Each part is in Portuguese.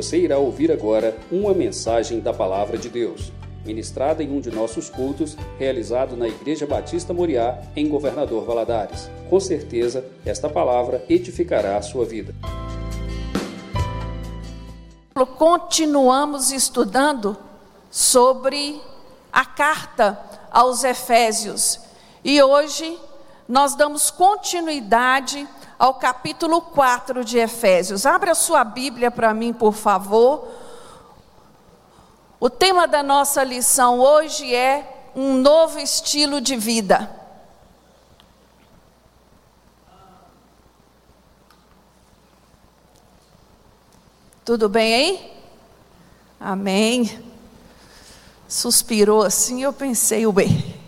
Você irá ouvir agora uma mensagem da Palavra de Deus, ministrada em um de nossos cultos, realizado na Igreja Batista Moriá, em Governador Valadares. Com certeza, esta palavra edificará a sua vida. Continuamos estudando sobre a carta aos Efésios e hoje nós damos continuidade ao capítulo 4 de Efésios. Abra sua Bíblia para mim, por favor. O tema da nossa lição hoje é um novo estilo de vida. Tudo bem aí? Amém. Suspirou assim, eu pensei, o bem.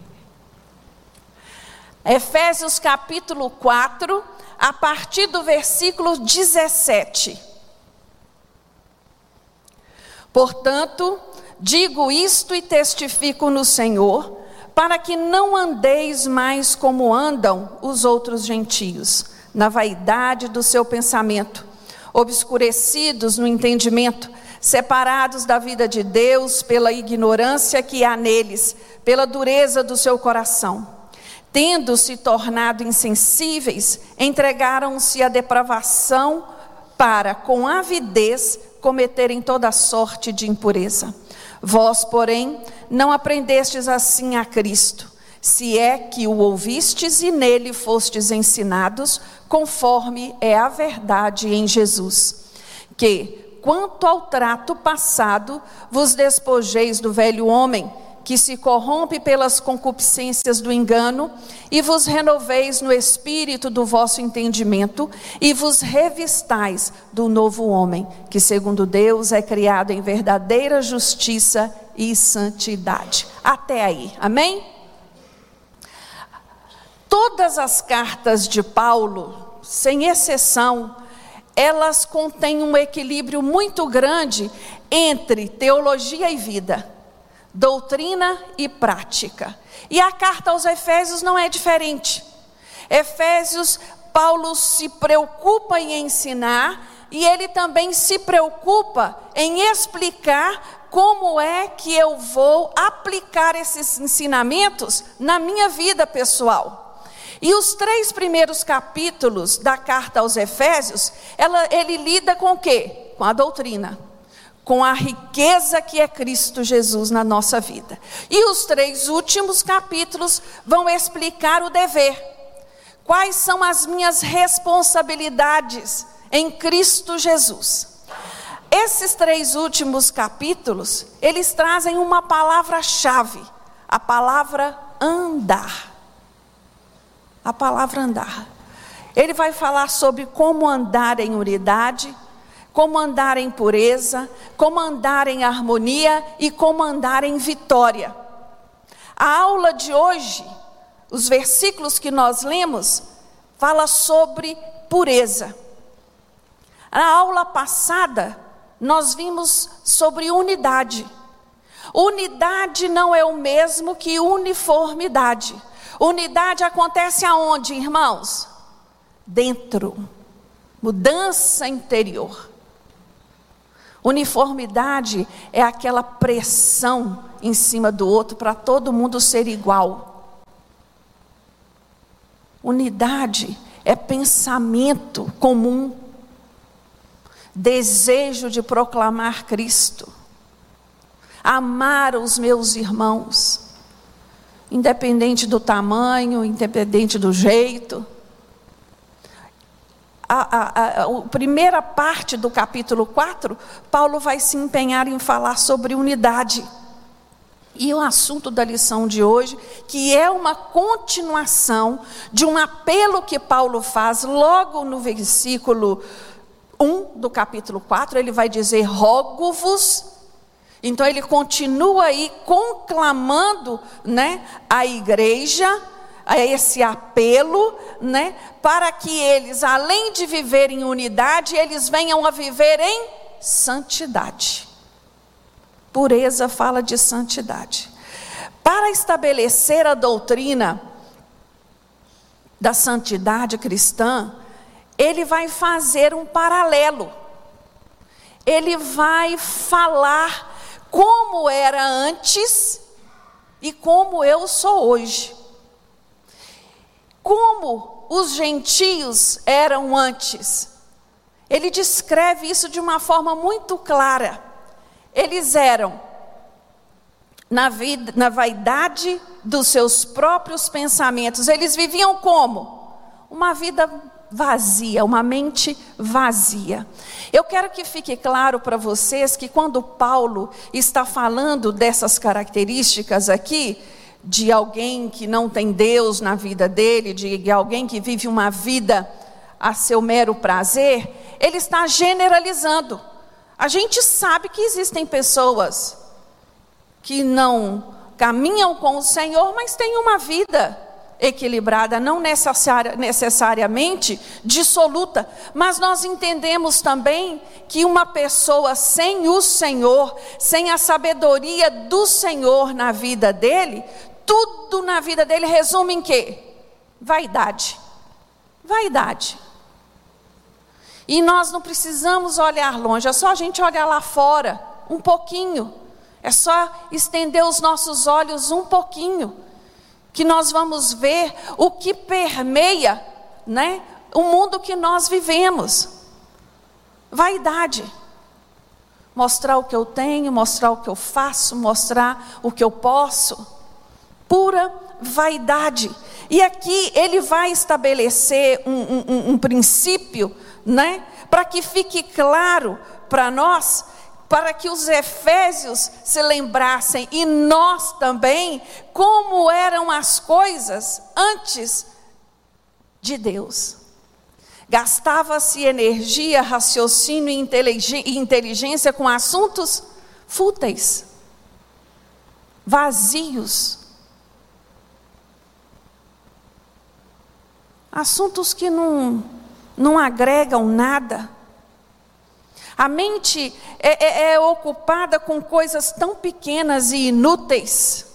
Efésios capítulo 4, a partir do versículo 17. Portanto, digo isto e testifico no Senhor, para que não andeis mais como andam os outros gentios, na vaidade do seu pensamento, obscurecidos no entendimento, separados da vida de Deus pela ignorância que há neles, pela dureza do seu coração tendo se tornado insensíveis, entregaram-se à depravação para, com avidez, cometerem toda sorte de impureza. Vós, porém, não aprendestes assim a Cristo, se é que o ouvistes e nele fostes ensinados, conforme é a verdade em Jesus. Que, quanto ao trato passado, vos despojeis do velho homem que se corrompe pelas concupiscências do engano, e vos renoveis no espírito do vosso entendimento, e vos revistais do novo homem, que segundo Deus é criado em verdadeira justiça e santidade. Até aí, amém? Todas as cartas de Paulo, sem exceção, elas contêm um equilíbrio muito grande entre teologia e vida doutrina e prática. E a carta aos Efésios não é diferente. Efésios, Paulo se preocupa em ensinar e ele também se preocupa em explicar como é que eu vou aplicar esses ensinamentos na minha vida pessoal. E os três primeiros capítulos da carta aos Efésios, ela, ele lida com o quê? Com a doutrina com a riqueza que é Cristo Jesus na nossa vida. E os três últimos capítulos vão explicar o dever. Quais são as minhas responsabilidades em Cristo Jesus? Esses três últimos capítulos, eles trazem uma palavra-chave, a palavra andar. A palavra andar. Ele vai falar sobre como andar em unidade, como andar em pureza, como andar em harmonia e como andar em vitória. A aula de hoje, os versículos que nós lemos, fala sobre pureza. Na aula passada, nós vimos sobre unidade. Unidade não é o mesmo que uniformidade. Unidade acontece aonde, irmãos? Dentro. Mudança interior. Uniformidade é aquela pressão em cima do outro para todo mundo ser igual. Unidade é pensamento comum, desejo de proclamar Cristo, amar os meus irmãos, independente do tamanho, independente do jeito a, a, a, a primeira parte do capítulo 4, Paulo vai se empenhar em falar sobre unidade. E o assunto da lição de hoje, que é uma continuação de um apelo que Paulo faz logo no versículo 1 do capítulo 4, ele vai dizer: Rogo-vos. Então ele continua aí conclamando né, a igreja a esse apelo, né, para que eles, além de viver em unidade, eles venham a viver em santidade. Pureza fala de santidade. Para estabelecer a doutrina da santidade cristã, ele vai fazer um paralelo. ele vai falar como era antes e como eu sou hoje. Como os gentios eram antes. Ele descreve isso de uma forma muito clara. Eles eram na, vida, na vaidade dos seus próprios pensamentos. Eles viviam como? Uma vida vazia, uma mente vazia. Eu quero que fique claro para vocês que quando Paulo está falando dessas características aqui, de alguém que não tem Deus na vida dele, de alguém que vive uma vida a seu mero prazer, ele está generalizando. A gente sabe que existem pessoas que não caminham com o Senhor, mas têm uma vida equilibrada, não necessariamente dissoluta, mas nós entendemos também que uma pessoa sem o Senhor, sem a sabedoria do Senhor na vida dele, tudo na vida dele resume em quê? Vaidade. Vaidade. E nós não precisamos olhar longe, é só a gente olhar lá fora, um pouquinho. É só estender os nossos olhos um pouquinho que nós vamos ver o que permeia, né, o mundo que nós vivemos. Vaidade. Mostrar o que eu tenho, mostrar o que eu faço, mostrar o que eu posso. Pura vaidade. E aqui ele vai estabelecer um, um, um princípio, né, para que fique claro para nós para que os efésios se lembrassem e nós também como eram as coisas antes de Deus. Gastava-se energia, raciocínio e inteligência com assuntos fúteis, vazios. Assuntos que não, não agregam nada. A mente é, é, é ocupada com coisas tão pequenas e inúteis,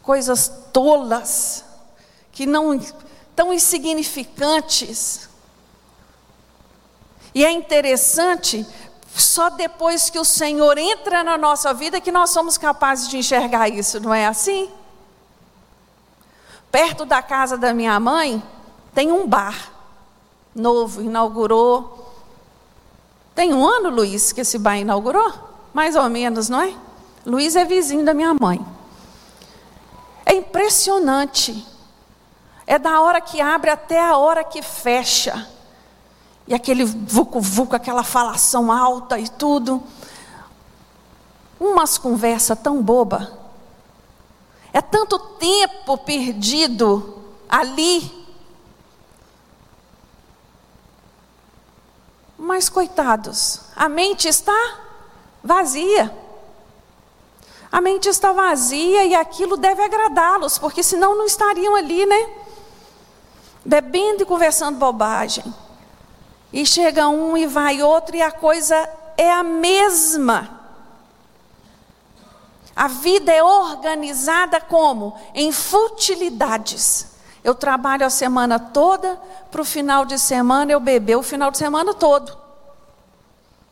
coisas tolas, que não tão insignificantes. E é interessante, só depois que o Senhor entra na nossa vida que nós somos capazes de enxergar isso, não é assim? Perto da casa da minha mãe tem um bar novo, inaugurou. Tem um ano, Luiz, que esse bar inaugurou? Mais ou menos, não é? Luiz é vizinho da minha mãe. É impressionante. É da hora que abre até a hora que fecha. E aquele vucu-vucu, aquela falação alta e tudo. Umas conversas tão boba. É tanto tempo perdido ali Mas coitados, a mente está vazia. A mente está vazia e aquilo deve agradá-los, porque senão não estariam ali, né? Bebendo e conversando bobagem. E chega um e vai outro e a coisa é a mesma. A vida é organizada como? Em futilidades. Eu trabalho a semana toda, para o final de semana eu beber o final de semana todo.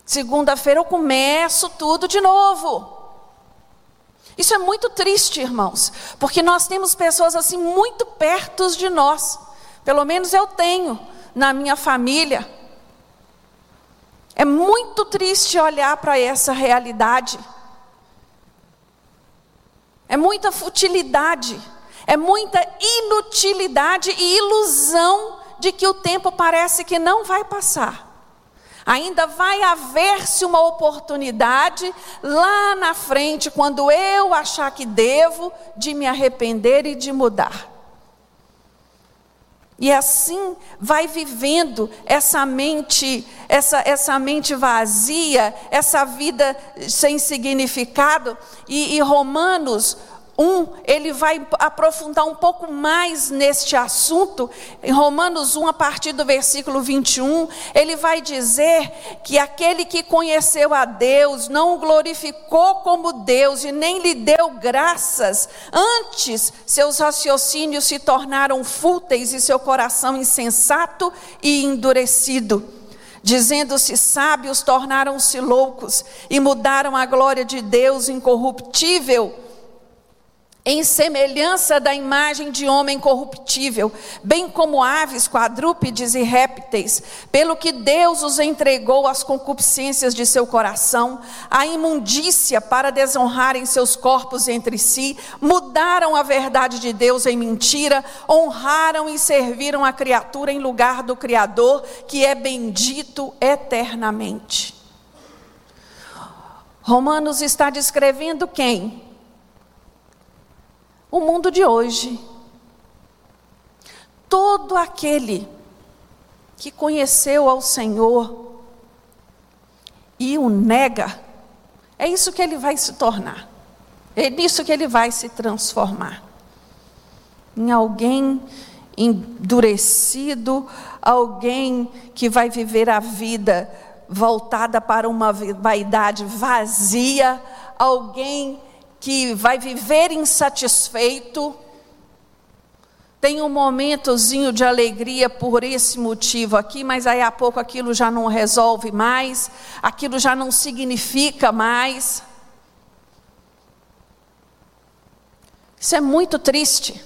Segunda-feira eu começo tudo de novo. Isso é muito triste, irmãos, porque nós temos pessoas assim muito perto de nós. Pelo menos eu tenho na minha família. É muito triste olhar para essa realidade. É muita futilidade. É muita inutilidade e ilusão de que o tempo parece que não vai passar. Ainda vai haver-se uma oportunidade lá na frente, quando eu achar que devo, de me arrepender e de mudar. E assim vai vivendo essa mente, essa, essa mente vazia, essa vida sem significado. E, e Romanos 1, ele vai aprofundar um pouco mais neste assunto. Em Romanos 1, a partir do versículo 21, ele vai dizer que aquele que conheceu a Deus não o glorificou como Deus e nem lhe deu graças. Antes, seus raciocínios se tornaram fúteis e seu coração insensato e endurecido. Dizendo-se sábios, tornaram-se loucos e mudaram a glória de Deus incorruptível em semelhança da imagem de homem corruptível, bem como aves, quadrúpedes e répteis, pelo que Deus os entregou às concupiscências de seu coração, à imundícia para desonrarem seus corpos entre si, mudaram a verdade de Deus em mentira, honraram e serviram a criatura em lugar do Criador, que é bendito eternamente. Romanos está descrevendo quem? O mundo de hoje. Todo aquele que conheceu ao Senhor e o nega, é isso que ele vai se tornar. É nisso que ele vai se transformar. Em alguém endurecido, alguém que vai viver a vida voltada para uma vaidade vazia, alguém que vai viver insatisfeito, tem um momentozinho de alegria por esse motivo aqui, mas aí a pouco aquilo já não resolve mais, aquilo já não significa mais. Isso é muito triste.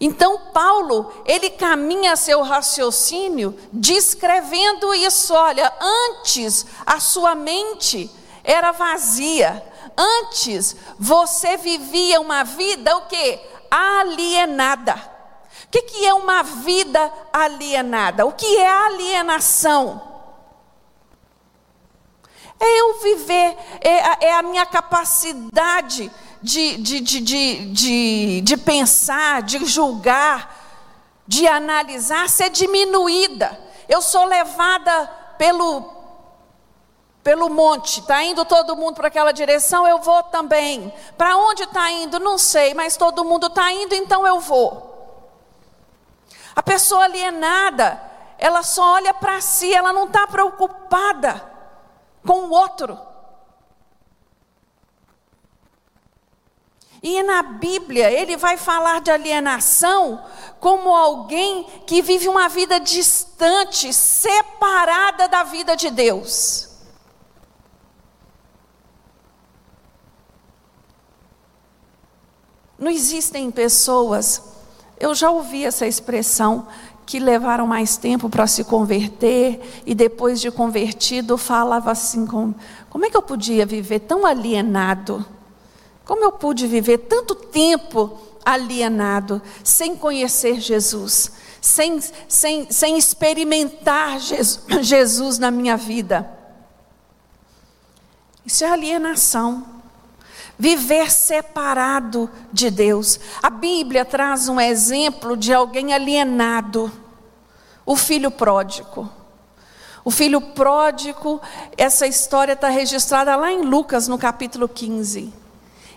Então Paulo, ele caminha seu raciocínio descrevendo isso, olha, antes a sua mente era vazia, Antes você vivia uma vida o que? Alienada. O que, que é uma vida alienada? O que é alienação? É eu viver, é, é a minha capacidade de, de, de, de, de, de pensar, de julgar, de analisar ser diminuída. Eu sou levada pelo, pelo monte, está indo todo mundo para aquela direção, eu vou também. Para onde está indo? Não sei, mas todo mundo está indo, então eu vou. A pessoa alienada, ela só olha para si, ela não está preocupada com o outro. E na Bíblia, ele vai falar de alienação como alguém que vive uma vida distante, separada da vida de Deus. Não existem pessoas, eu já ouvi essa expressão, que levaram mais tempo para se converter e depois de convertido falava assim: como, como é que eu podia viver tão alienado? Como eu pude viver tanto tempo alienado, sem conhecer Jesus, sem, sem, sem experimentar Jesus, Jesus na minha vida? Isso é alienação viver separado de Deus. A Bíblia traz um exemplo de alguém alienado, o filho pródigo. O filho pródigo, essa história está registrada lá em Lucas, no capítulo 15.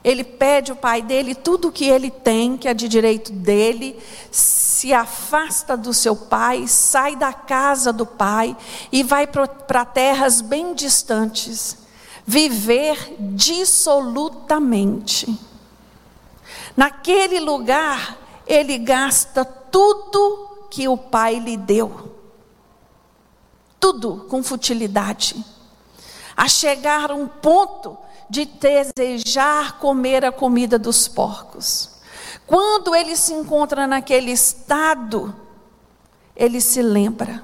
Ele pede o pai dele tudo o que ele tem, que é de direito dele, se afasta do seu pai, sai da casa do pai e vai para terras bem distantes viver dissolutamente. Naquele lugar, ele gasta tudo que o pai lhe deu. Tudo com futilidade. A chegar a um ponto de desejar comer a comida dos porcos. Quando ele se encontra naquele estado, ele se lembra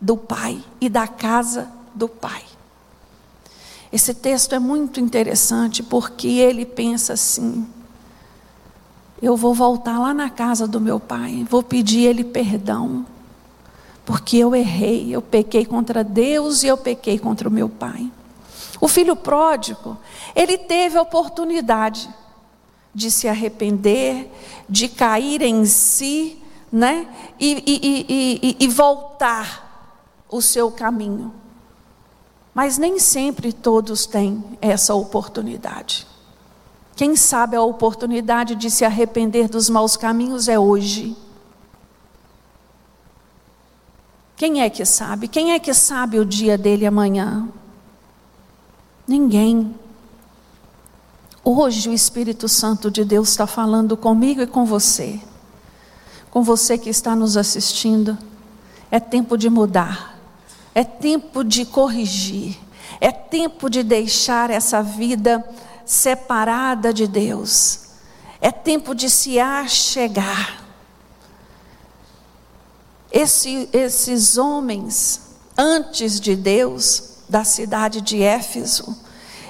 do pai e da casa do pai. Esse texto é muito interessante porque ele pensa assim: eu vou voltar lá na casa do meu pai, vou pedir ele perdão, porque eu errei, eu pequei contra Deus e eu pequei contra o meu pai. O filho pródigo, ele teve a oportunidade de se arrepender, de cair em si, né? e, e, e, e voltar o seu caminho. Mas nem sempre todos têm essa oportunidade. Quem sabe a oportunidade de se arrepender dos maus caminhos é hoje. Quem é que sabe? Quem é que sabe o dia dele amanhã? Ninguém. Hoje o Espírito Santo de Deus está falando comigo e com você, com você que está nos assistindo. É tempo de mudar. É tempo de corrigir. É tempo de deixar essa vida separada de Deus. É tempo de se achegar. Esse, esses homens, antes de Deus, da cidade de Éfeso,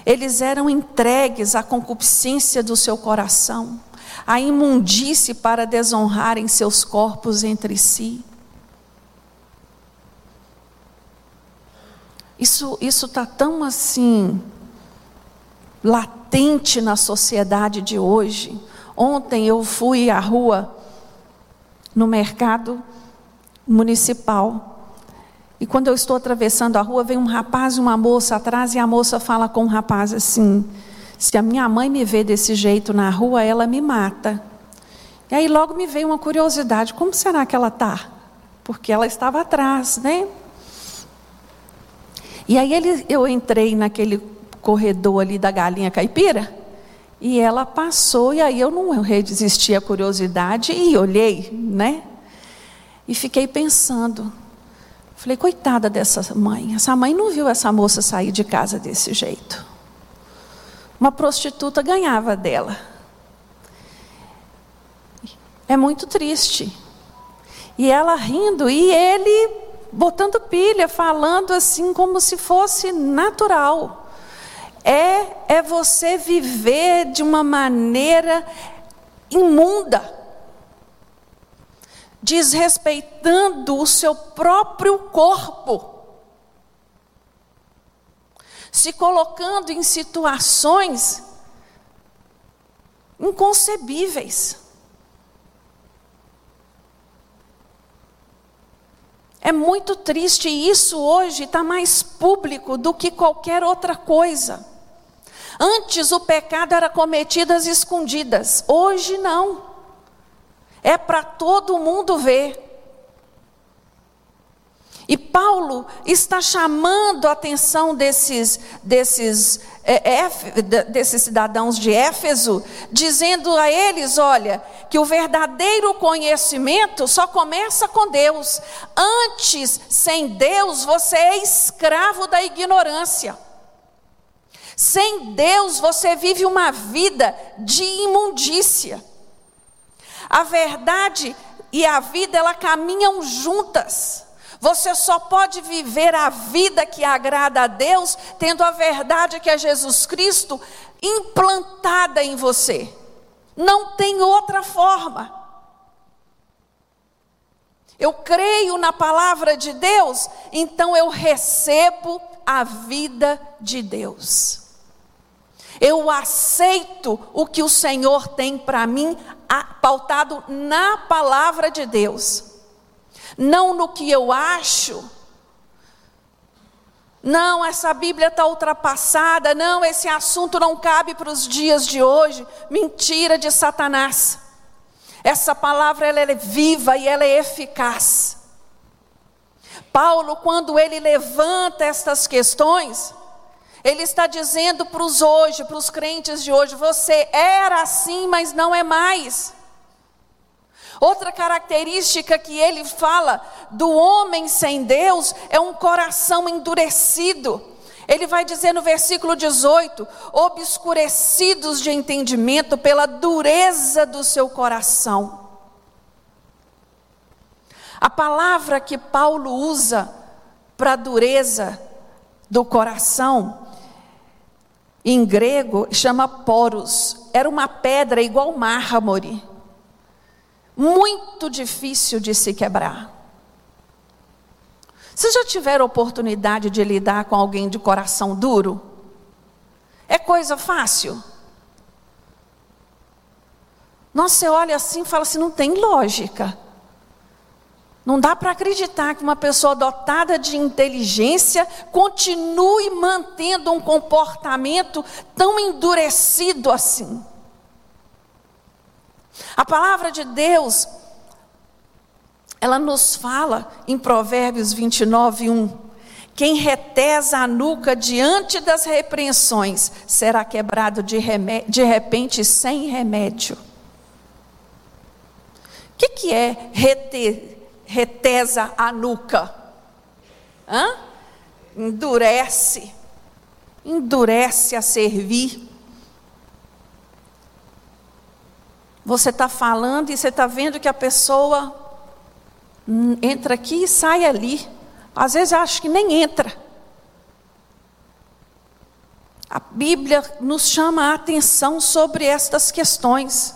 eles eram entregues à concupiscência do seu coração, à imundície para desonrarem seus corpos entre si. Isso isso está tão assim latente na sociedade de hoje. Ontem eu fui à rua no mercado municipal e quando eu estou atravessando a rua, vem um rapaz e uma moça atrás, e a moça fala com o rapaz assim: Se a minha mãe me vê desse jeito na rua, ela me mata. E aí logo me veio uma curiosidade: como será que ela está? Porque ela estava atrás, né? E aí ele, eu entrei naquele corredor ali da galinha caipira, e ela passou, e aí eu não resisti à curiosidade e olhei, né? E fiquei pensando, Falei, coitada dessa mãe. Essa mãe não viu essa moça sair de casa desse jeito. Uma prostituta ganhava dela. É muito triste. E ela rindo, e ele botando pilha, falando assim como se fosse natural. É, é você viver de uma maneira imunda desrespeitando o seu próprio corpo, se colocando em situações inconcebíveis. É muito triste e isso hoje está mais público do que qualquer outra coisa. Antes o pecado era cometido às escondidas, hoje não é para todo mundo ver. E Paulo está chamando a atenção desses, desses, é, é, desses cidadãos de Éfeso, dizendo a eles: olha, que o verdadeiro conhecimento só começa com Deus. Antes, sem Deus, você é escravo da ignorância. Sem Deus, você vive uma vida de imundícia. A verdade e a vida, ela caminham juntas. Você só pode viver a vida que agrada a Deus tendo a verdade que é Jesus Cristo implantada em você. Não tem outra forma. Eu creio na palavra de Deus, então eu recebo a vida de Deus. Eu aceito o que o Senhor tem para mim, pautado na palavra de Deus, não no que eu acho. Não, essa Bíblia está ultrapassada. Não, esse assunto não cabe para os dias de hoje. Mentira de Satanás. Essa palavra ela é viva e ela é eficaz. Paulo, quando ele levanta estas questões, ele está dizendo para os hoje, para os crentes de hoje: você era assim, mas não é mais. Outra característica que ele fala do homem sem Deus é um coração endurecido. Ele vai dizer no versículo 18: obscurecidos de entendimento pela dureza do seu coração. A palavra que Paulo usa para dureza do coração em grego chama poros. Era uma pedra igual mármore, muito difícil de se quebrar. Vocês já tiveram oportunidade de lidar com alguém de coração duro? É coisa fácil? Nossa, você olha assim e fala assim: não tem lógica. Não dá para acreditar que uma pessoa dotada de inteligência continue mantendo um comportamento tão endurecido assim. A palavra de Deus, ela nos fala em Provérbios 29, 1. Quem retesa a nuca diante das repreensões será quebrado de, de repente sem remédio. O que, que é reter? retesa a nuca. Hã? endurece, endurece a servir. Você está falando e você está vendo que a pessoa entra aqui e sai ali. Às vezes acho que nem entra. A Bíblia nos chama a atenção sobre estas questões.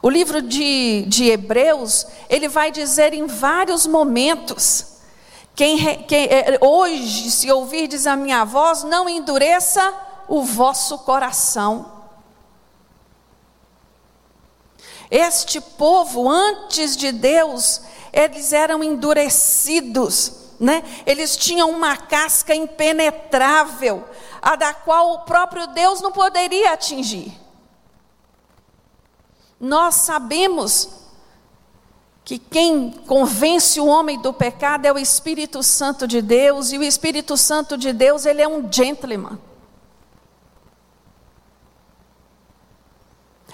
O livro de, de Hebreus, ele vai dizer em vários momentos: quem, quem é, hoje, se ouvirdes a minha voz, não endureça o vosso coração. Este povo, antes de Deus, eles eram endurecidos, né? eles tinham uma casca impenetrável, a da qual o próprio Deus não poderia atingir. Nós sabemos que quem convence o homem do pecado é o Espírito Santo de Deus, e o Espírito Santo de Deus, ele é um gentleman.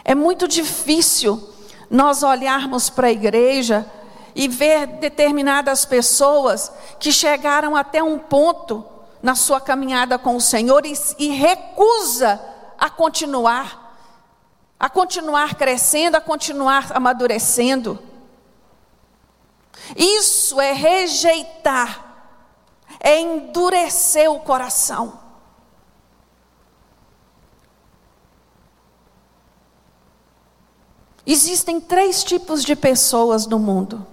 É muito difícil nós olharmos para a igreja e ver determinadas pessoas que chegaram até um ponto na sua caminhada com o Senhor e, e recusa a continuar, a continuar crescendo, a continuar amadurecendo. Isso é rejeitar, é endurecer o coração. Existem três tipos de pessoas no mundo.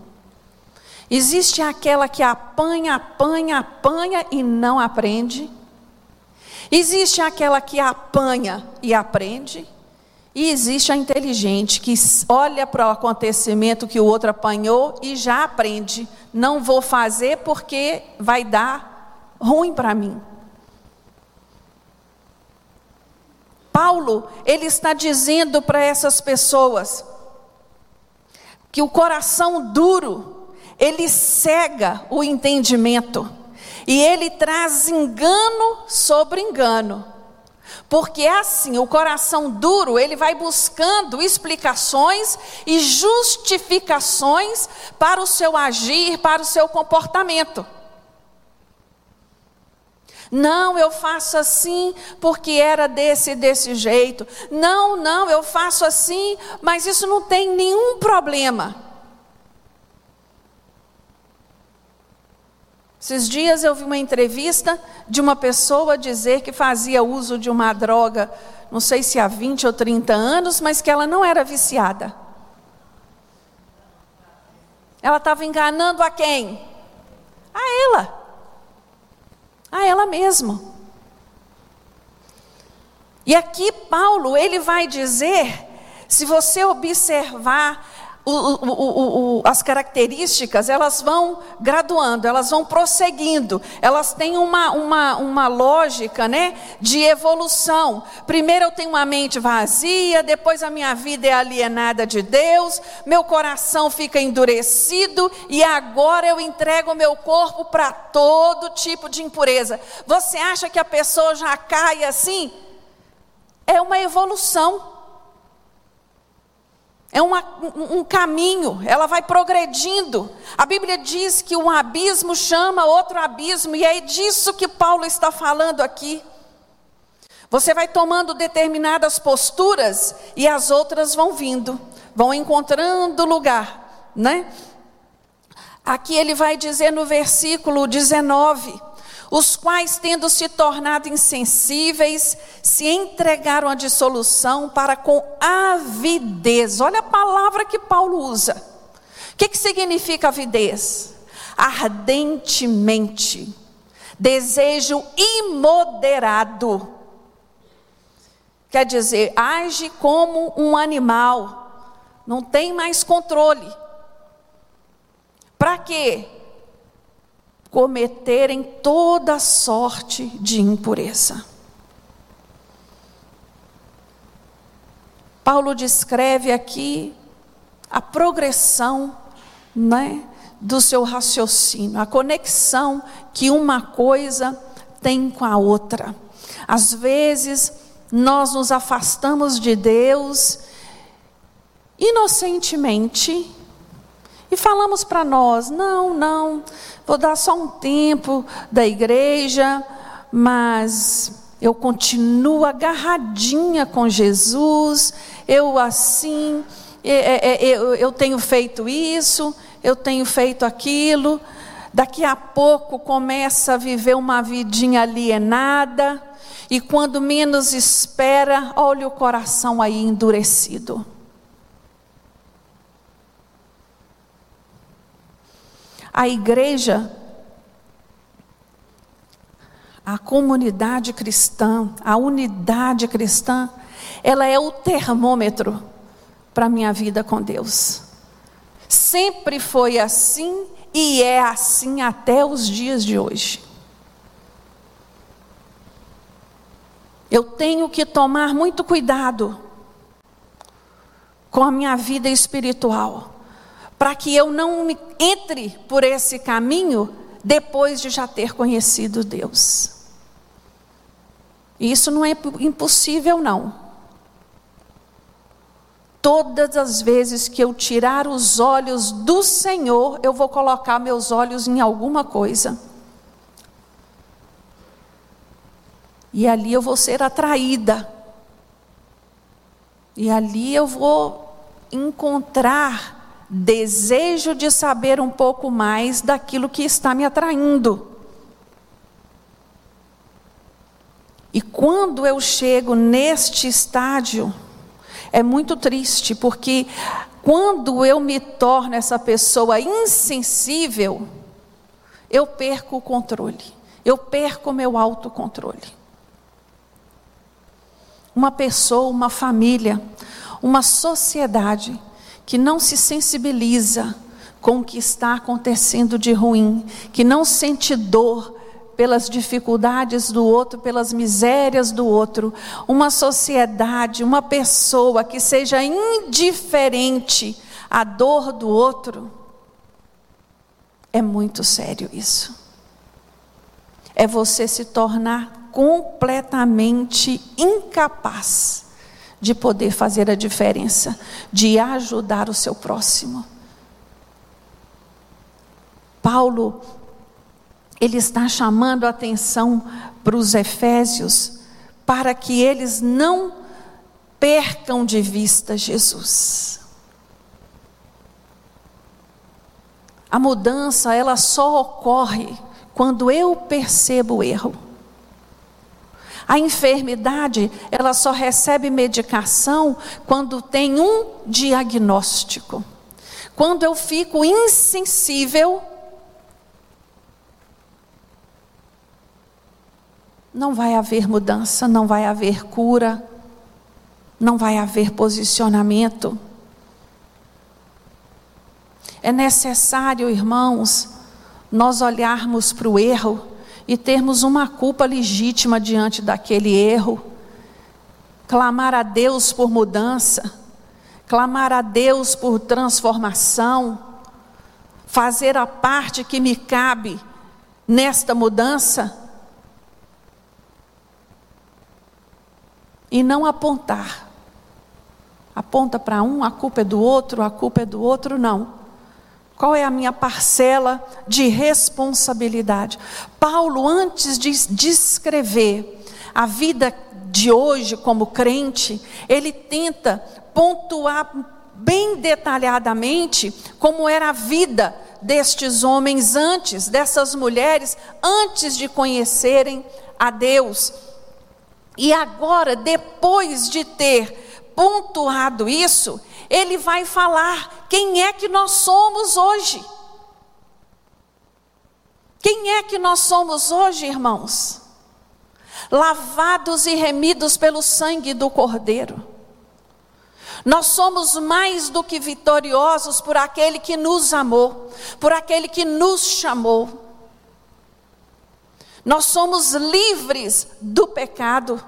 Existe aquela que apanha, apanha, apanha e não aprende. Existe aquela que apanha e aprende. E existe a inteligente que olha para o acontecimento que o outro apanhou e já aprende. Não vou fazer porque vai dar ruim para mim. Paulo, ele está dizendo para essas pessoas que o coração duro, ele cega o entendimento e ele traz engano sobre engano. Porque é assim, o coração duro, ele vai buscando explicações e justificações para o seu agir, para o seu comportamento. Não, eu faço assim porque era desse desse jeito. Não, não, eu faço assim, mas isso não tem nenhum problema. Esses dias eu vi uma entrevista de uma pessoa dizer que fazia uso de uma droga, não sei se há 20 ou 30 anos, mas que ela não era viciada. Ela estava enganando a quem? A ela a ela mesma. E aqui Paulo, ele vai dizer, se você observar o, o, o, as características, elas vão graduando, elas vão prosseguindo, elas têm uma, uma, uma lógica né, de evolução. Primeiro eu tenho uma mente vazia, depois a minha vida é alienada de Deus, meu coração fica endurecido e agora eu entrego meu corpo para todo tipo de impureza. Você acha que a pessoa já cai assim? É uma evolução. É uma, um caminho, ela vai progredindo. A Bíblia diz que um abismo chama outro abismo, e é disso que Paulo está falando aqui. Você vai tomando determinadas posturas e as outras vão vindo, vão encontrando lugar, né? Aqui ele vai dizer no versículo 19: os quais, tendo se tornado insensíveis, se entregaram à dissolução para com avidez. Olha a palavra que Paulo usa. O que, que significa avidez? Ardentemente, desejo imoderado. Quer dizer, age como um animal, não tem mais controle. Para quê? Cometerem toda sorte de impureza. Paulo descreve aqui a progressão né, do seu raciocínio, a conexão que uma coisa tem com a outra. Às vezes, nós nos afastamos de Deus inocentemente E falamos para nós: não, não, vou dar só um tempo da igreja, mas eu continuo agarradinha com Jesus, eu assim, eu tenho feito isso, eu tenho feito aquilo. Daqui a pouco começa a viver uma vidinha alienada, e quando menos espera, olha o coração aí endurecido. A igreja, a comunidade cristã, a unidade cristã, ela é o termômetro para a minha vida com Deus. Sempre foi assim e é assim até os dias de hoje. Eu tenho que tomar muito cuidado com a minha vida espiritual, para que eu não entre por esse caminho depois de já ter conhecido Deus. Isso não é impossível, não. Todas as vezes que eu tirar os olhos do Senhor, eu vou colocar meus olhos em alguma coisa. E ali eu vou ser atraída. E ali eu vou encontrar desejo de saber um pouco mais daquilo que está me atraindo. E quando eu chego neste estádio, é muito triste, porque quando eu me torno essa pessoa insensível, eu perco o controle, eu perco o meu autocontrole. Uma pessoa, uma família, uma sociedade que não se sensibiliza com o que está acontecendo de ruim, que não sente dor pelas dificuldades do outro, pelas misérias do outro, uma sociedade, uma pessoa que seja indiferente à dor do outro, é muito sério isso. É você se tornar completamente incapaz de poder fazer a diferença, de ajudar o seu próximo. Paulo ele está chamando a atenção para os efésios, para que eles não percam de vista Jesus. A mudança, ela só ocorre quando eu percebo o erro. A enfermidade, ela só recebe medicação quando tem um diagnóstico. Quando eu fico insensível não vai haver mudança, não vai haver cura, não vai haver posicionamento. É necessário, irmãos, nós olharmos para o erro e termos uma culpa legítima diante daquele erro, clamar a Deus por mudança, clamar a Deus por transformação, fazer a parte que me cabe nesta mudança e não apontar. Aponta para um, a culpa é do outro, a culpa é do outro, não. Qual é a minha parcela de responsabilidade? Paulo, antes de descrever a vida de hoje como crente, ele tenta pontuar bem detalhadamente como era a vida destes homens antes, dessas mulheres, antes de conhecerem a Deus. E agora, depois de ter pontuado isso, ele vai falar quem é que nós somos hoje. Quem é que nós somos hoje, irmãos? Lavados e remidos pelo sangue do Cordeiro. Nós somos mais do que vitoriosos por aquele que nos amou, por aquele que nos chamou. Nós somos livres do pecado.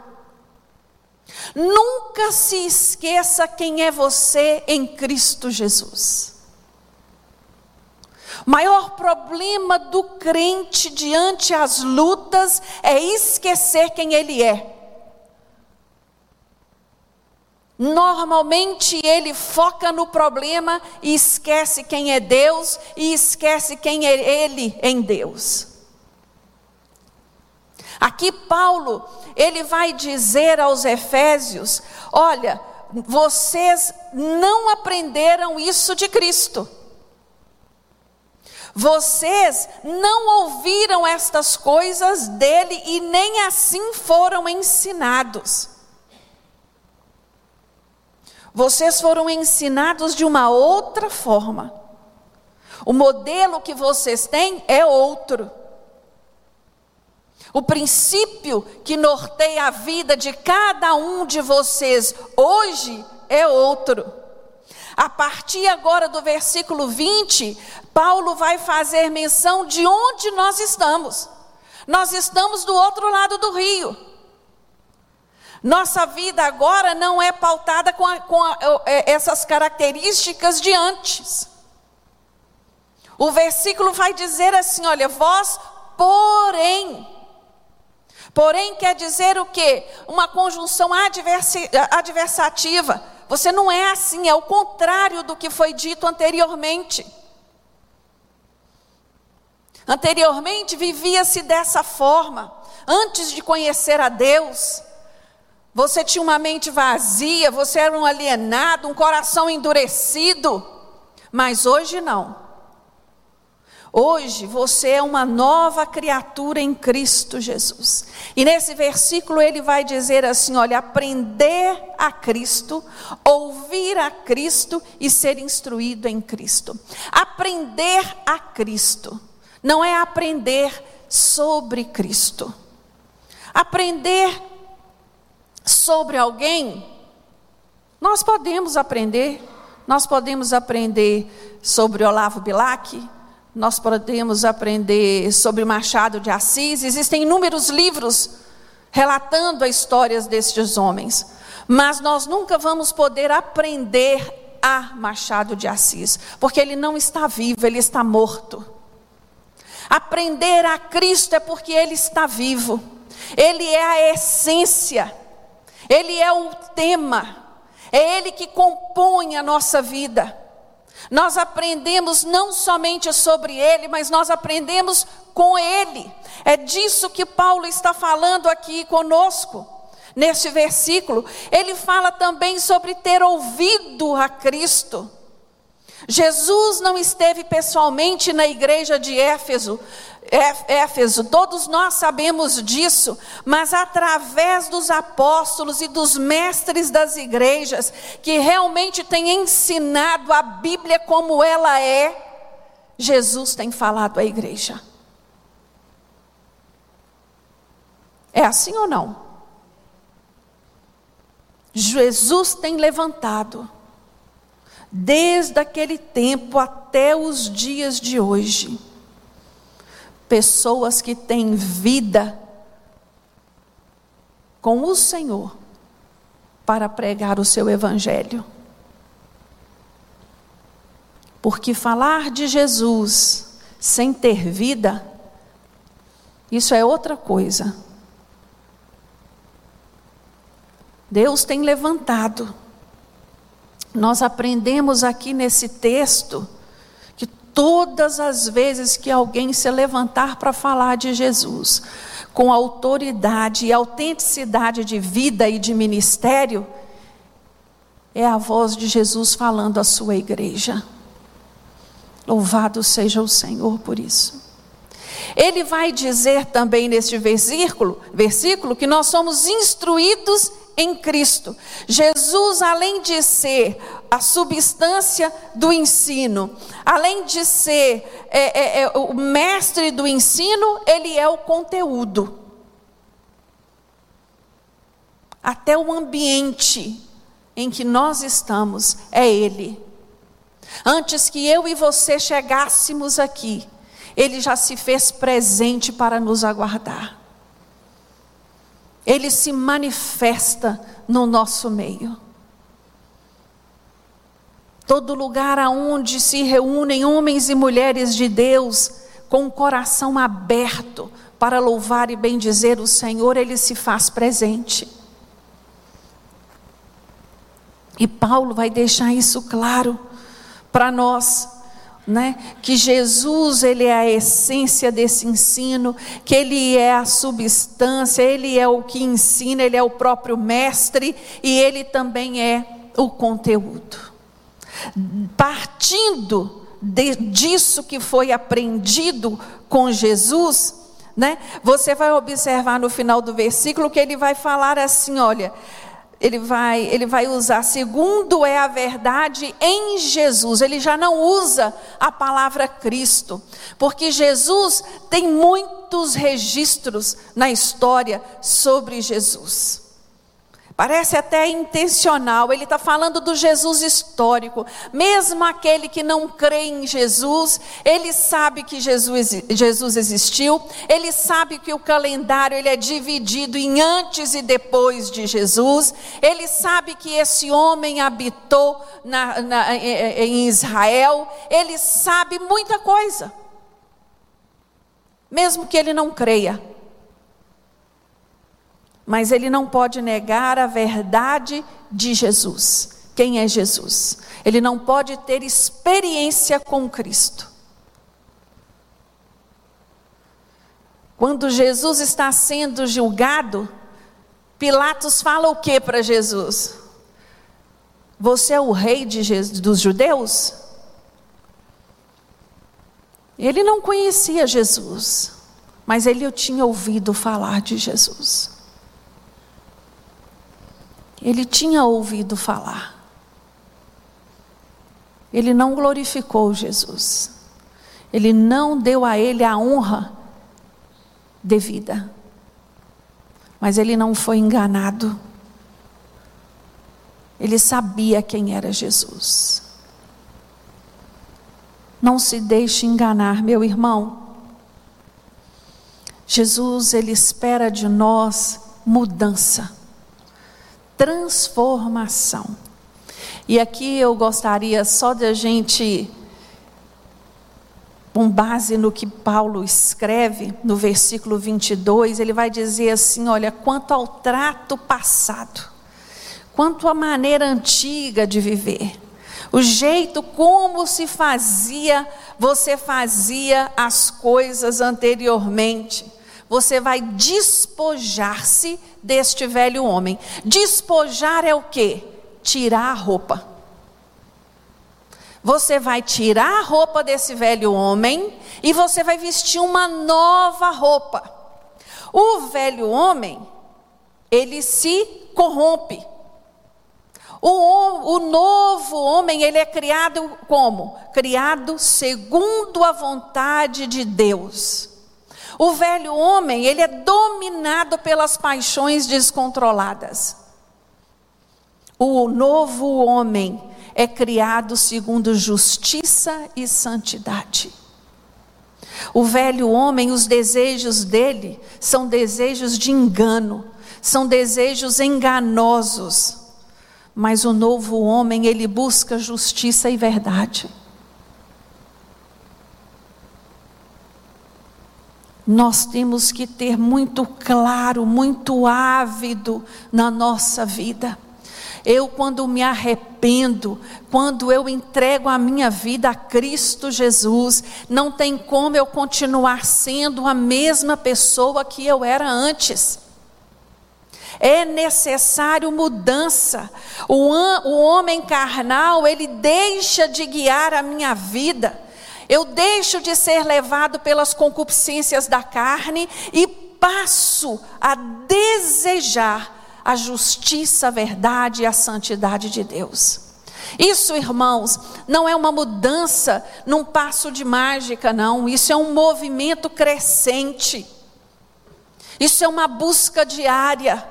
Nunca se esqueça quem é você em Cristo Jesus. O maior problema do crente diante as lutas é esquecer quem ele é. Normalmente ele foca no problema e esquece quem é Deus e esquece quem é ele em Deus. Aqui Paulo, ele vai dizer aos Efésios: olha, vocês não aprenderam isso de Cristo. Vocês não ouviram estas coisas dele e nem assim foram ensinados. Vocês foram ensinados de uma outra forma. O modelo que vocês têm é outro. O princípio que norteia a vida de cada um de vocês hoje é outro. A partir agora do versículo 20, Paulo vai fazer menção de onde nós estamos. Nós estamos do outro lado do rio. Nossa vida agora não é pautada com, a, com a, é, essas características de antes. O versículo vai dizer assim: olha, vós, porém. Porém quer dizer o quê? Uma conjunção adversativa. Você não é assim, é o contrário do que foi dito anteriormente. Anteriormente vivia-se dessa forma, antes de conhecer a Deus. Você tinha uma mente vazia, você era um alienado, um coração endurecido. Mas hoje não. Hoje você é uma nova criatura em Cristo Jesus. E nesse versículo ele vai dizer assim: olha, aprender a Cristo, ouvir a Cristo e ser instruído em Cristo. Aprender a Cristo não é aprender sobre Cristo. Aprender sobre alguém, nós podemos aprender. Nós podemos aprender sobre Olavo Bilac, nós podemos aprender sobre Machado de Assis. Existem inúmeros livros relatando as histórias destes homens, mas nós nunca vamos poder aprender a Machado de Assis, porque ele não está vivo, ele está morto. Aprender a Cristo é porque ele está vivo, ele é a essência ele é o tema, é Ele que compõe a nossa vida. Nós aprendemos não somente sobre Ele, mas nós aprendemos com Ele. É disso que Paulo está falando aqui conosco, neste versículo. Ele fala também sobre ter ouvido a Cristo. Jesus não esteve pessoalmente na igreja de Éfeso, Éfeso, todos nós sabemos disso, mas através dos apóstolos e dos mestres das igrejas, que realmente têm ensinado a Bíblia como ela é, Jesus tem falado à igreja. É assim ou não? Jesus tem levantado, desde aquele tempo até os dias de hoje, pessoas que têm vida com o Senhor para pregar o seu evangelho. Porque falar de Jesus sem ter vida, isso é outra coisa. Deus tem levantado. Nós aprendemos aqui nesse texto todas as vezes que alguém se levantar para falar de Jesus, com autoridade e autenticidade de vida e de ministério, é a voz de Jesus falando à sua igreja. Louvado seja o Senhor por isso. Ele vai dizer também neste versículo, versículo que nós somos instruídos em Cristo. Jesus, além de ser a substância do ensino, além de ser é, é, é, o mestre do ensino, ele é o conteúdo. Até o ambiente em que nós estamos é Ele. Antes que eu e você chegássemos aqui, Ele já se fez presente para nos aguardar. Ele se manifesta no nosso meio. Todo lugar aonde se reúnem homens e mulheres de Deus com o coração aberto para louvar e bendizer o Senhor, ele se faz presente. E Paulo vai deixar isso claro para nós. Né? Que Jesus ele é a essência desse ensino, que ele é a substância, ele é o que ensina, ele é o próprio mestre e ele também é o conteúdo. Partindo de, disso que foi aprendido com Jesus, né? Você vai observar no final do versículo que ele vai falar assim, olha, ele vai, ele vai usar segundo é a verdade em Jesus. Ele já não usa a palavra Cristo, porque Jesus tem muitos registros na história sobre Jesus. Parece até intencional, ele está falando do Jesus histórico. Mesmo aquele que não crê em Jesus, ele sabe que Jesus, Jesus existiu, ele sabe que o calendário ele é dividido em antes e depois de Jesus, ele sabe que esse homem habitou na, na, em Israel, ele sabe muita coisa, mesmo que ele não creia mas ele não pode negar a verdade de Jesus. Quem é Jesus? Ele não pode ter experiência com Cristo. Quando Jesus está sendo julgado, Pilatos fala o que para Jesus? Você é o rei Jesus, dos judeus? Ele não conhecia Jesus, mas ele tinha ouvido falar de Jesus. Ele tinha ouvido falar. Ele não glorificou Jesus. Ele não deu a ele a honra devida. Mas ele não foi enganado. Ele sabia quem era Jesus. Não se deixe enganar, meu irmão. Jesus, ele espera de nós mudança transformação. E aqui eu gostaria só de a gente, com base no que Paulo escreve no versículo 22, ele vai dizer assim: olha, quanto ao trato passado, quanto à maneira antiga de viver, o jeito como se fazia, você fazia as coisas anteriormente você vai despojar-se deste velho homem. Despojar é o que? Tirar a roupa. Você vai tirar a roupa desse velho homem e você vai vestir uma nova roupa. O velho homem, ele se corrompe. O, o, novo homem, ele é criado como? Criado segundo a vontade de Deus. O velho homem, ele é dominado pelas paixões descontroladas. O novo homem é criado segundo justiça e santidade. O velho homem, os desejos dele são desejos de engano, são desejos enganosos. Mas o novo homem, ele busca justiça e verdade. Nós temos que ter muito claro, muito ávido na nossa vida. Eu, quando me arrependo, quando eu entrego a minha vida a Cristo Jesus, não tem como eu continuar sendo a mesma pessoa que eu era antes. É necessário mudança. O, o homem carnal, ele deixa de guiar a minha vida eu deixo de ser levado pelas concupiscências da carne e passo a desejar a justiça, a verdade e a santidade de Deus. Isso, irmãos, não é uma mudança num passo de mágica, não. Isso é um movimento crescente. Isso é uma busca diária.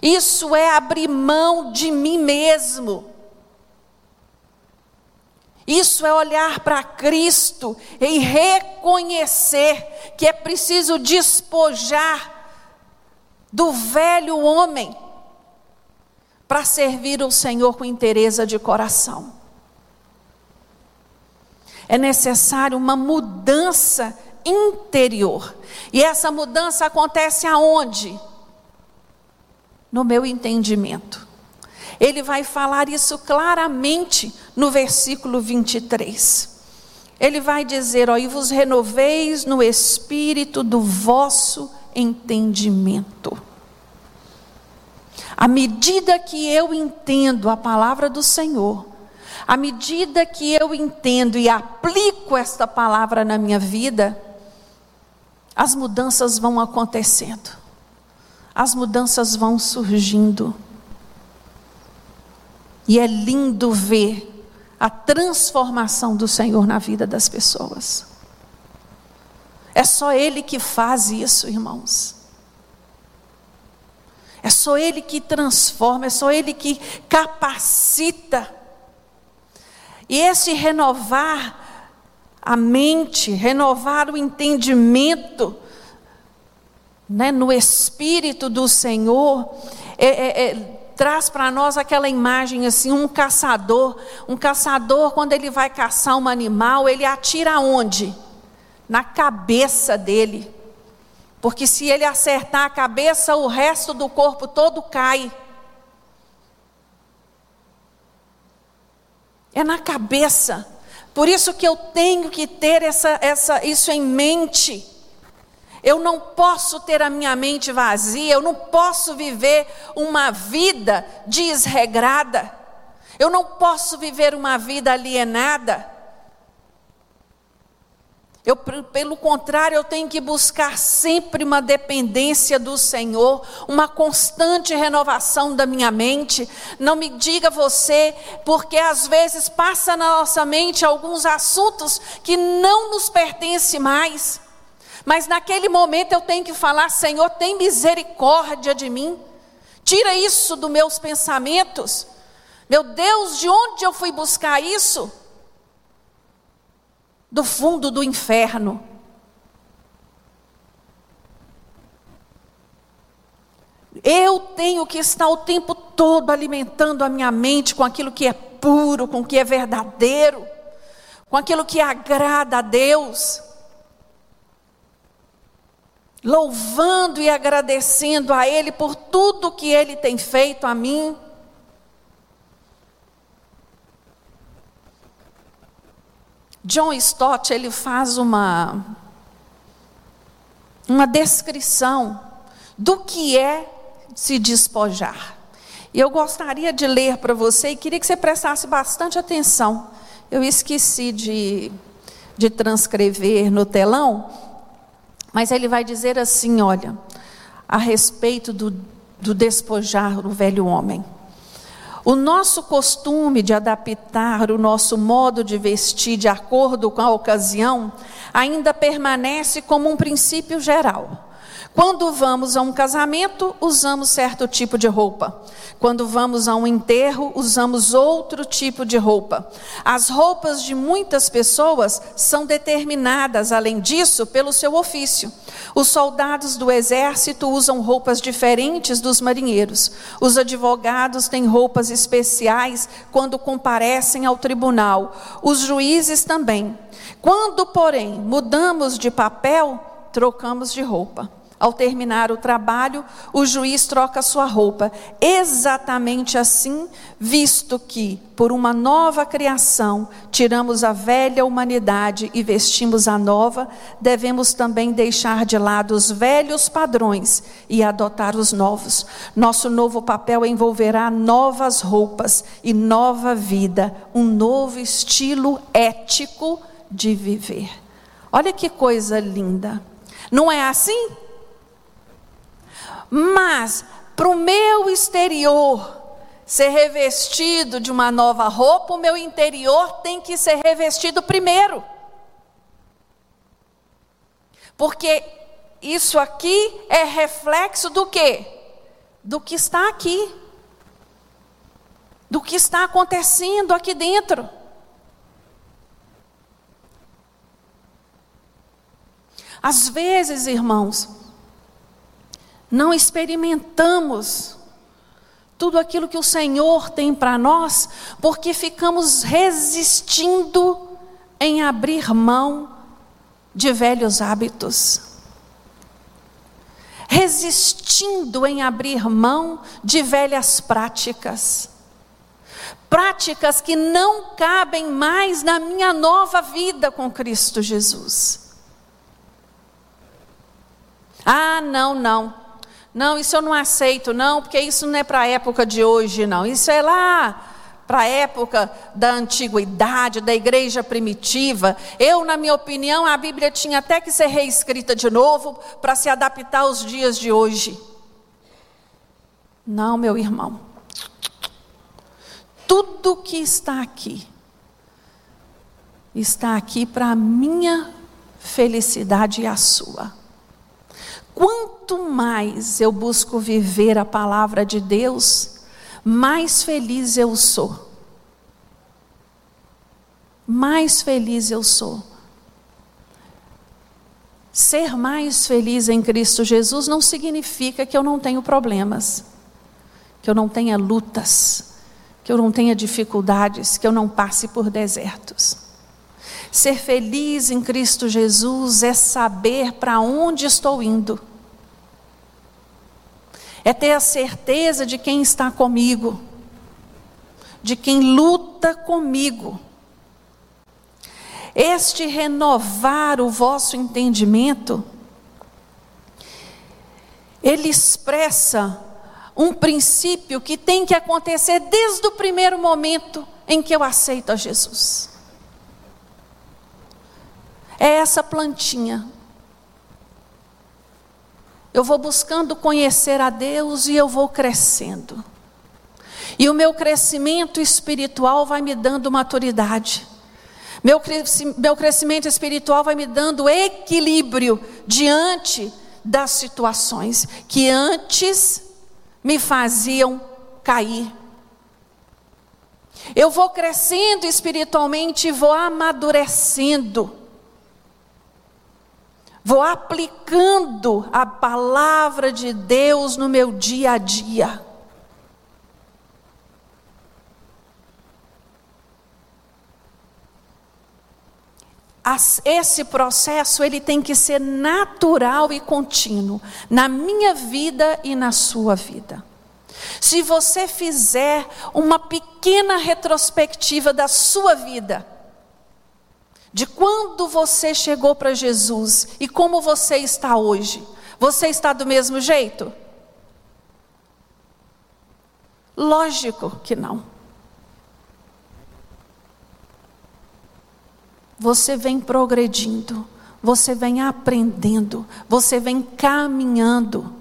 Isso é abrir mão de mim mesmo. Isso é olhar para Cristo e reconhecer que é preciso despojar do velho homem para servir o Senhor com interesse de coração. É necessário uma mudança interior. E essa mudança acontece aonde? No meu entendimento. Ele vai falar isso claramente no versículo 23. Ele vai dizer: Ó, e vos renoveis no espírito do vosso entendimento. À medida que eu entendo a palavra do Senhor, à medida que eu entendo e aplico esta palavra na minha vida, as mudanças vão acontecendo, as mudanças vão surgindo. E é lindo ver a transformação do Senhor na vida das pessoas. É só Ele que faz isso, irmãos. É só Ele que transforma, é só Ele que capacita. E esse renovar a mente, renovar o entendimento, né, no Espírito do Senhor, é, é, é, traz para nós aquela imagem assim, um caçador, um caçador quando ele vai caçar um animal, ele atira onde? Na cabeça dele. Porque se ele acertar a cabeça, o resto do corpo todo cai. É na cabeça. Por isso que eu tenho que ter essa, essa, isso em mente. Eu não posso ter a minha mente vazia, eu não posso viver uma vida desregrada. Eu não posso viver uma vida alienada. Eu, pelo contrário, eu tenho que buscar sempre uma dependência do Senhor, uma constante renovação da minha mente. Não me diga você, porque às vezes passa na nossa mente alguns assuntos que não nos pertencem mais. Mas naquele momento eu tenho que falar: Senhor, tem misericórdia de mim. Tira isso dos meus pensamentos. Meu Deus, de onde eu fui buscar isso? do fundo do inferno. Eu tenho que estar o tempo todo alimentando a minha mente com aquilo que é puro, com o que é verdadeiro, com aquilo que agrada a Deus. Louvando e agradecendo a Ele por tudo que Ele tem feito a mim. John Stott ele faz uma uma descrição do que é se despojar. E eu gostaria de ler para você e queria que você prestasse bastante atenção. Eu esqueci de, de transcrever no telão, mas ele vai dizer assim: olha, a respeito do, do despojar o velho homem. O nosso costume de adaptar o nosso modo de vestir de acordo com a ocasião ainda permanece como um princípio geral. Quando vamos a um casamento, usamos certo tipo de roupa. Quando vamos a um enterro, usamos outro tipo de roupa. As roupas de muitas pessoas são determinadas, além disso, pelo seu ofício. Os soldados do exército usam roupas diferentes dos marinheiros. Os advogados têm roupas especiais quando comparecem ao tribunal. Os juízes também. Quando, porém, mudamos de papel, trocamos de roupa. Ao terminar o trabalho, o juiz troca sua roupa. Exatamente assim, visto que, por uma nova criação, tiramos a velha humanidade e vestimos a nova, devemos também deixar de lado os velhos padrões e adotar os novos. Nosso novo papel envolverá novas roupas e nova vida, um novo estilo ético de viver. Olha que coisa linda. Não é assim? Mas, para o meu exterior ser revestido de uma nova roupa, o meu interior tem que ser revestido primeiro. Porque isso aqui é reflexo do quê? Do que está aqui. Do que está acontecendo aqui dentro. Às vezes, irmãos, não experimentamos tudo aquilo que o Senhor tem para nós, porque ficamos resistindo em abrir mão de velhos hábitos, resistindo em abrir mão de velhas práticas. práticas que não cabem mais na minha nova vida com Cristo Jesus. Ah, não, não. Não, isso eu não aceito, não, porque isso não é para a época de hoje, não. Isso é lá para a época da antiguidade, da igreja primitiva. Eu, na minha opinião, a Bíblia tinha até que ser reescrita de novo para se adaptar aos dias de hoje. Não, meu irmão. Tudo que está aqui está aqui para a minha felicidade e a sua. Quanto mais eu busco viver a palavra de Deus, mais feliz eu sou. Mais feliz eu sou. Ser mais feliz em Cristo Jesus não significa que eu não tenho problemas, que eu não tenha lutas, que eu não tenha dificuldades, que eu não passe por desertos. Ser feliz em Cristo Jesus é saber para onde estou indo é ter a certeza de quem está comigo, de quem luta comigo. Este renovar o vosso entendimento, ele expressa um princípio que tem que acontecer desde o primeiro momento em que eu aceito a Jesus. É essa plantinha eu vou buscando conhecer a Deus e eu vou crescendo. E o meu crescimento espiritual vai me dando maturidade. Meu, meu crescimento espiritual vai me dando equilíbrio diante das situações que antes me faziam cair. Eu vou crescendo espiritualmente e vou amadurecendo vou aplicando a palavra de Deus no meu dia a dia. Esse processo ele tem que ser natural e contínuo na minha vida e na sua vida. Se você fizer uma pequena retrospectiva da sua vida, de quando você chegou para Jesus e como você está hoje. Você está do mesmo jeito? Lógico que não. Você vem progredindo, você vem aprendendo, você vem caminhando.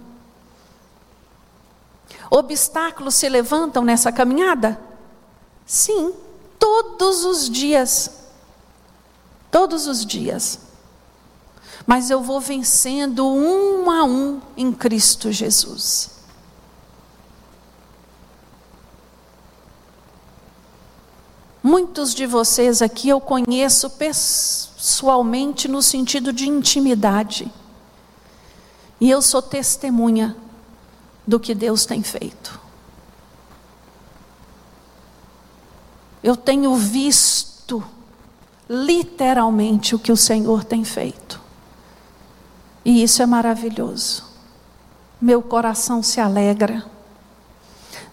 Obstáculos se levantam nessa caminhada? Sim, todos os dias todos os dias. Mas eu vou vencendo um a um em Cristo Jesus. Muitos de vocês aqui eu conheço pessoalmente no sentido de intimidade. E eu sou testemunha do que Deus tem feito. Eu tenho visto literalmente o que o Senhor tem feito. E isso é maravilhoso. Meu coração se alegra.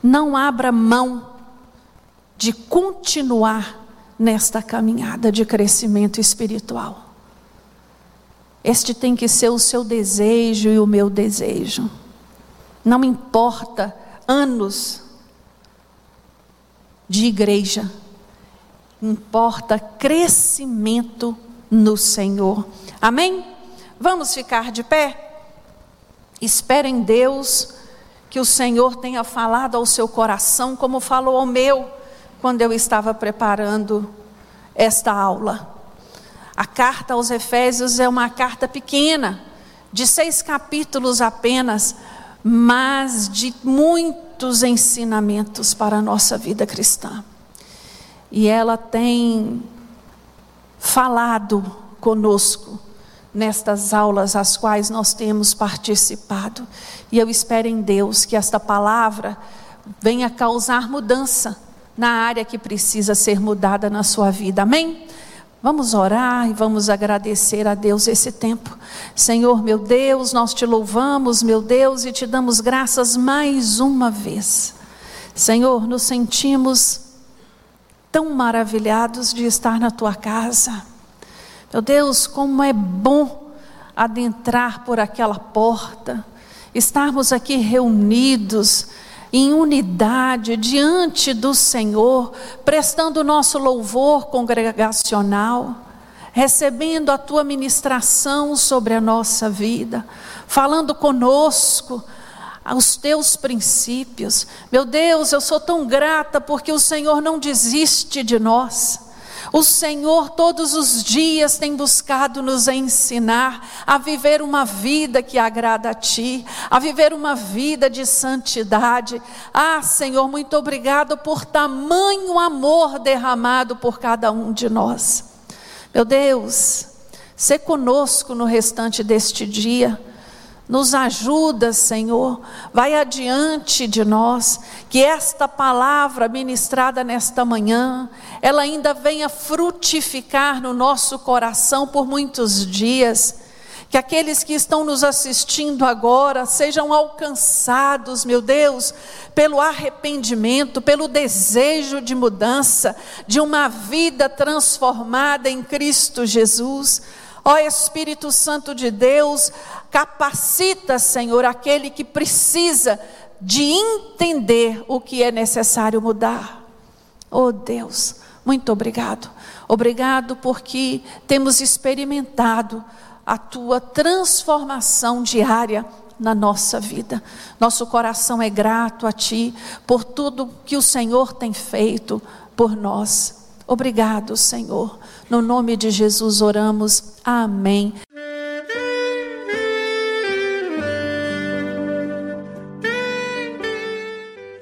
Não abra mão de continuar nesta caminhada de crescimento espiritual. Este tem que ser o seu desejo e o meu desejo. Não importa anos de igreja, importa crescimento no Senhor. Amém? Vamos ficar de pé? Espere em Deus que o Senhor tenha falado ao seu coração, como falou ao meu, quando eu estava preparando esta aula. A carta aos Efésios é uma carta pequena, de seis capítulos apenas, mas de muitos ensinamentos para a nossa vida cristã e ela tem falado conosco nestas aulas às quais nós temos participado. E eu espero em Deus que esta palavra venha causar mudança na área que precisa ser mudada na sua vida. Amém? Vamos orar e vamos agradecer a Deus esse tempo. Senhor, meu Deus, nós te louvamos, meu Deus, e te damos graças mais uma vez. Senhor, nos sentimos tão maravilhados de estar na tua casa. Meu Deus, como é bom adentrar por aquela porta, estarmos aqui reunidos em unidade diante do Senhor, prestando o nosso louvor congregacional, recebendo a tua ministração sobre a nossa vida, falando conosco os teus princípios. Meu Deus, eu sou tão grata porque o Senhor não desiste de nós. O Senhor todos os dias tem buscado nos ensinar a viver uma vida que agrada a Ti, a viver uma vida de santidade. Ah, Senhor, muito obrigado por tamanho amor derramado por cada um de nós. Meu Deus, se conosco no restante deste dia. Nos ajuda, Senhor, vai adiante de nós, que esta palavra ministrada nesta manhã, ela ainda venha frutificar no nosso coração por muitos dias. Que aqueles que estão nos assistindo agora sejam alcançados, meu Deus, pelo arrependimento, pelo desejo de mudança, de uma vida transformada em Cristo Jesus. Ó Espírito Santo de Deus, capacita, Senhor, aquele que precisa de entender o que é necessário mudar. Oh Deus, muito obrigado. Obrigado porque temos experimentado a tua transformação diária na nossa vida. Nosso coração é grato a Ti por tudo que o Senhor tem feito por nós. Obrigado, Senhor. No nome de Jesus oramos. Amém.